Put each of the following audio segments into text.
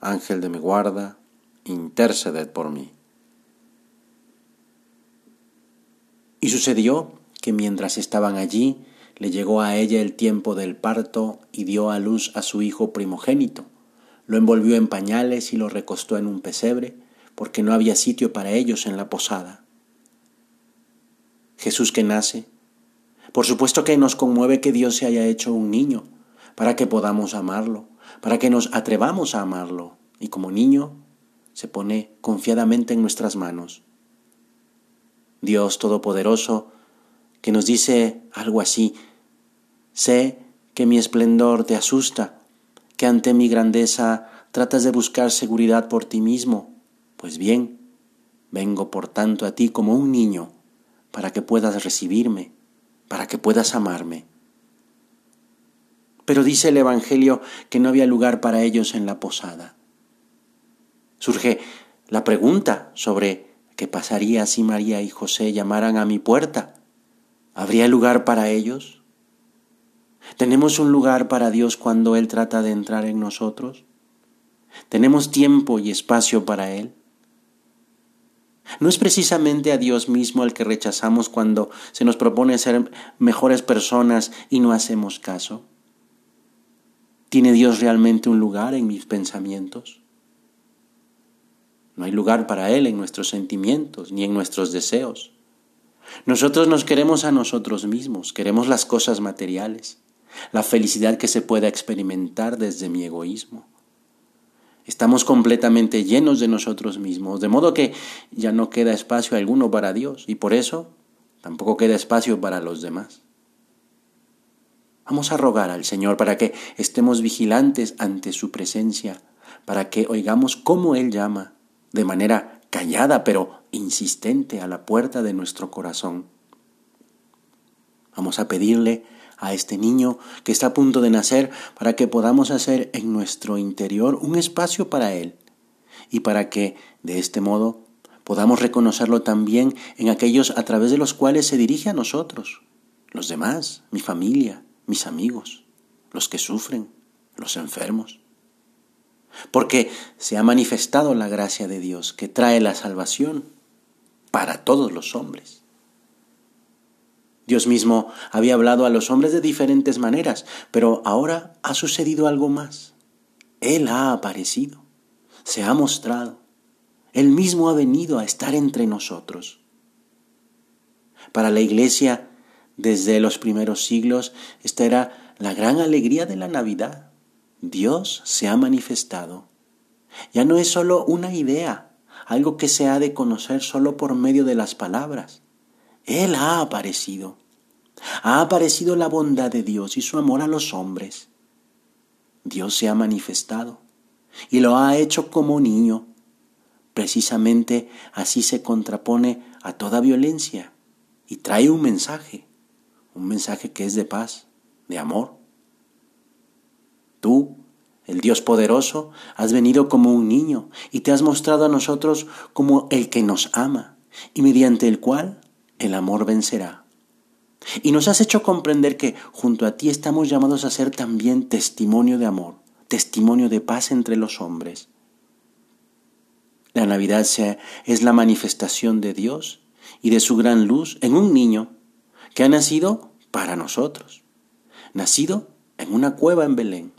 Ángel de mi guarda, interceded por mí. Y sucedió que mientras estaban allí, le llegó a ella el tiempo del parto y dio a luz a su hijo primogénito. Lo envolvió en pañales y lo recostó en un pesebre, porque no había sitio para ellos en la posada. Jesús que nace, por supuesto que nos conmueve que Dios se haya hecho un niño, para que podamos amarlo, para que nos atrevamos a amarlo y como niño se pone confiadamente en nuestras manos. Dios Todopoderoso, que nos dice algo así, sé que mi esplendor te asusta, que ante mi grandeza tratas de buscar seguridad por ti mismo. Pues bien, vengo por tanto a ti como un niño, para que puedas recibirme, para que puedas amarme. Pero dice el Evangelio que no había lugar para ellos en la posada. Surge la pregunta sobre qué pasaría si María y José llamaran a mi puerta. ¿Habría lugar para ellos? ¿Tenemos un lugar para Dios cuando Él trata de entrar en nosotros? ¿Tenemos tiempo y espacio para Él? ¿No es precisamente a Dios mismo al que rechazamos cuando se nos propone ser mejores personas y no hacemos caso? ¿Tiene Dios realmente un lugar en mis pensamientos? No hay lugar para Él en nuestros sentimientos ni en nuestros deseos. Nosotros nos queremos a nosotros mismos, queremos las cosas materiales, la felicidad que se pueda experimentar desde mi egoísmo. Estamos completamente llenos de nosotros mismos, de modo que ya no queda espacio alguno para Dios y por eso tampoco queda espacio para los demás. Vamos a rogar al Señor para que estemos vigilantes ante su presencia, para que oigamos cómo Él llama, de manera callada pero insistente, a la puerta de nuestro corazón. Vamos a pedirle a este niño que está a punto de nacer para que podamos hacer en nuestro interior un espacio para Él y para que, de este modo, podamos reconocerlo también en aquellos a través de los cuales se dirige a nosotros, los demás, mi familia, mis amigos, los que sufren, los enfermos. Porque se ha manifestado la gracia de Dios que trae la salvación para todos los hombres. Dios mismo había hablado a los hombres de diferentes maneras, pero ahora ha sucedido algo más. Él ha aparecido, se ha mostrado, Él mismo ha venido a estar entre nosotros. Para la iglesia, desde los primeros siglos, esta era la gran alegría de la Navidad. Dios se ha manifestado. Ya no es solo una idea, algo que se ha de conocer solo por medio de las palabras. Él ha aparecido. Ha aparecido la bondad de Dios y su amor a los hombres. Dios se ha manifestado y lo ha hecho como niño. Precisamente así se contrapone a toda violencia y trae un mensaje un mensaje que es de paz, de amor. Tú, el Dios poderoso, has venido como un niño y te has mostrado a nosotros como el que nos ama y mediante el cual el amor vencerá. Y nos has hecho comprender que junto a ti estamos llamados a ser también testimonio de amor, testimonio de paz entre los hombres. La Navidad es la manifestación de Dios y de su gran luz en un niño que ha nacido para nosotros, nacido en una cueva en Belén.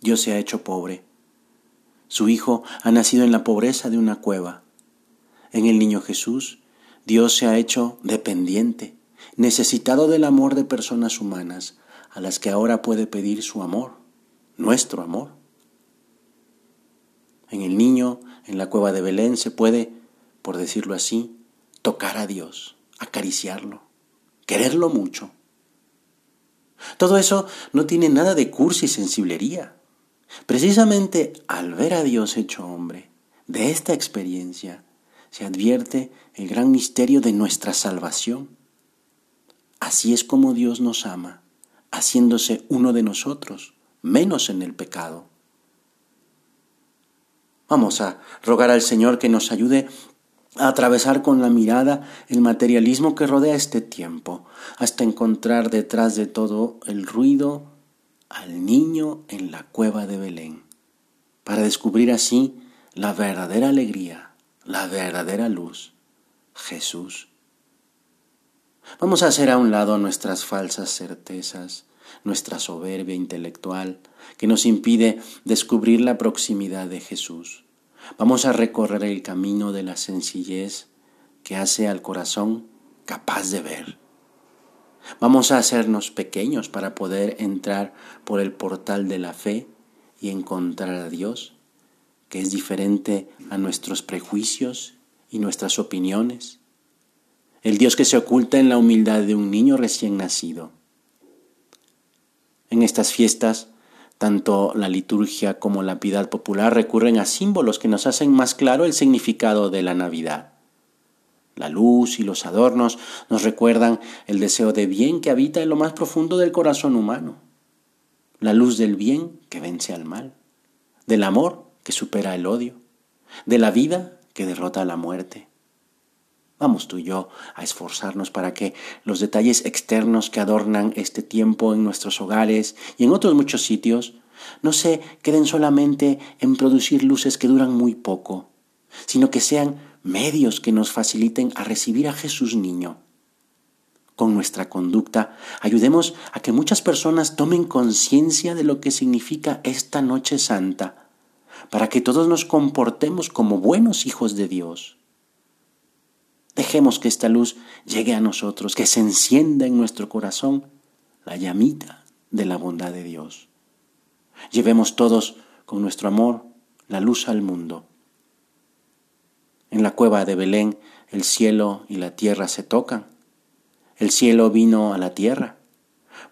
Dios se ha hecho pobre. Su Hijo ha nacido en la pobreza de una cueva. En el niño Jesús, Dios se ha hecho dependiente, necesitado del amor de personas humanas, a las que ahora puede pedir su amor, nuestro amor. En el niño, en la cueva de Belén, se puede, por decirlo así, tocar a Dios acariciarlo, quererlo mucho. Todo eso no tiene nada de cursi y sensiblería. Precisamente al ver a Dios hecho hombre, de esta experiencia se advierte el gran misterio de nuestra salvación. Así es como Dios nos ama, haciéndose uno de nosotros, menos en el pecado. Vamos a rogar al Señor que nos ayude atravesar con la mirada el materialismo que rodea este tiempo, hasta encontrar detrás de todo el ruido al niño en la cueva de Belén, para descubrir así la verdadera alegría, la verdadera luz, Jesús. Vamos a hacer a un lado nuestras falsas certezas, nuestra soberbia intelectual, que nos impide descubrir la proximidad de Jesús. Vamos a recorrer el camino de la sencillez que hace al corazón capaz de ver. Vamos a hacernos pequeños para poder entrar por el portal de la fe y encontrar a Dios, que es diferente a nuestros prejuicios y nuestras opiniones. El Dios que se oculta en la humildad de un niño recién nacido. En estas fiestas, tanto la liturgia como la piedad popular recurren a símbolos que nos hacen más claro el significado de la Navidad. La luz y los adornos nos recuerdan el deseo de bien que habita en lo más profundo del corazón humano. La luz del bien que vence al mal, del amor que supera el odio, de la vida que derrota la muerte. Vamos tú y yo a esforzarnos para que los detalles externos que adornan este tiempo en nuestros hogares y en otros muchos sitios no se queden solamente en producir luces que duran muy poco, sino que sean medios que nos faciliten a recibir a Jesús niño. Con nuestra conducta ayudemos a que muchas personas tomen conciencia de lo que significa esta noche santa, para que todos nos comportemos como buenos hijos de Dios. Dejemos que esta luz llegue a nosotros, que se encienda en nuestro corazón la llamita de la bondad de Dios. Llevemos todos con nuestro amor la luz al mundo en la cueva de Belén el cielo y la tierra se tocan. El cielo vino a la tierra.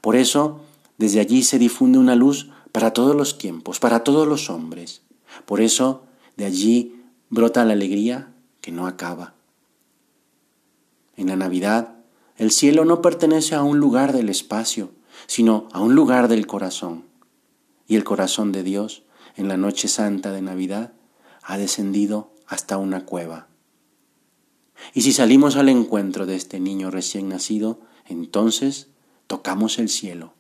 Por eso, desde allí se difunde una luz para todos los tiempos, para todos los hombres. Por eso, de allí brota la alegría que no acaba. La Navidad, el cielo no pertenece a un lugar del espacio, sino a un lugar del corazón. Y el corazón de Dios, en la noche santa de Navidad, ha descendido hasta una cueva. Y si salimos al encuentro de este niño recién nacido, entonces tocamos el cielo.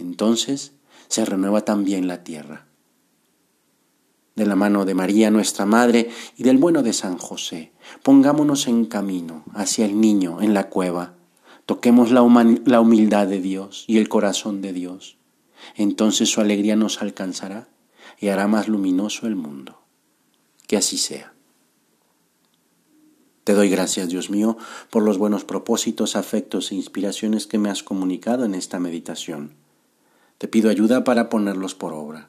Entonces se renueva también la tierra. De la mano de María, nuestra Madre, y del bueno de San José, pongámonos en camino hacia el niño en la cueva. Toquemos la, humildad de Dios y el corazón de Dios. Entonces su alegría nos alcanzará y hará más luminoso el mundo. Que así sea. Te doy gracias, Dios mío, por los buenos propósitos, afectos e inspiraciones que me has comunicado en esta meditación. Te pido ayuda para ponerlos por obra.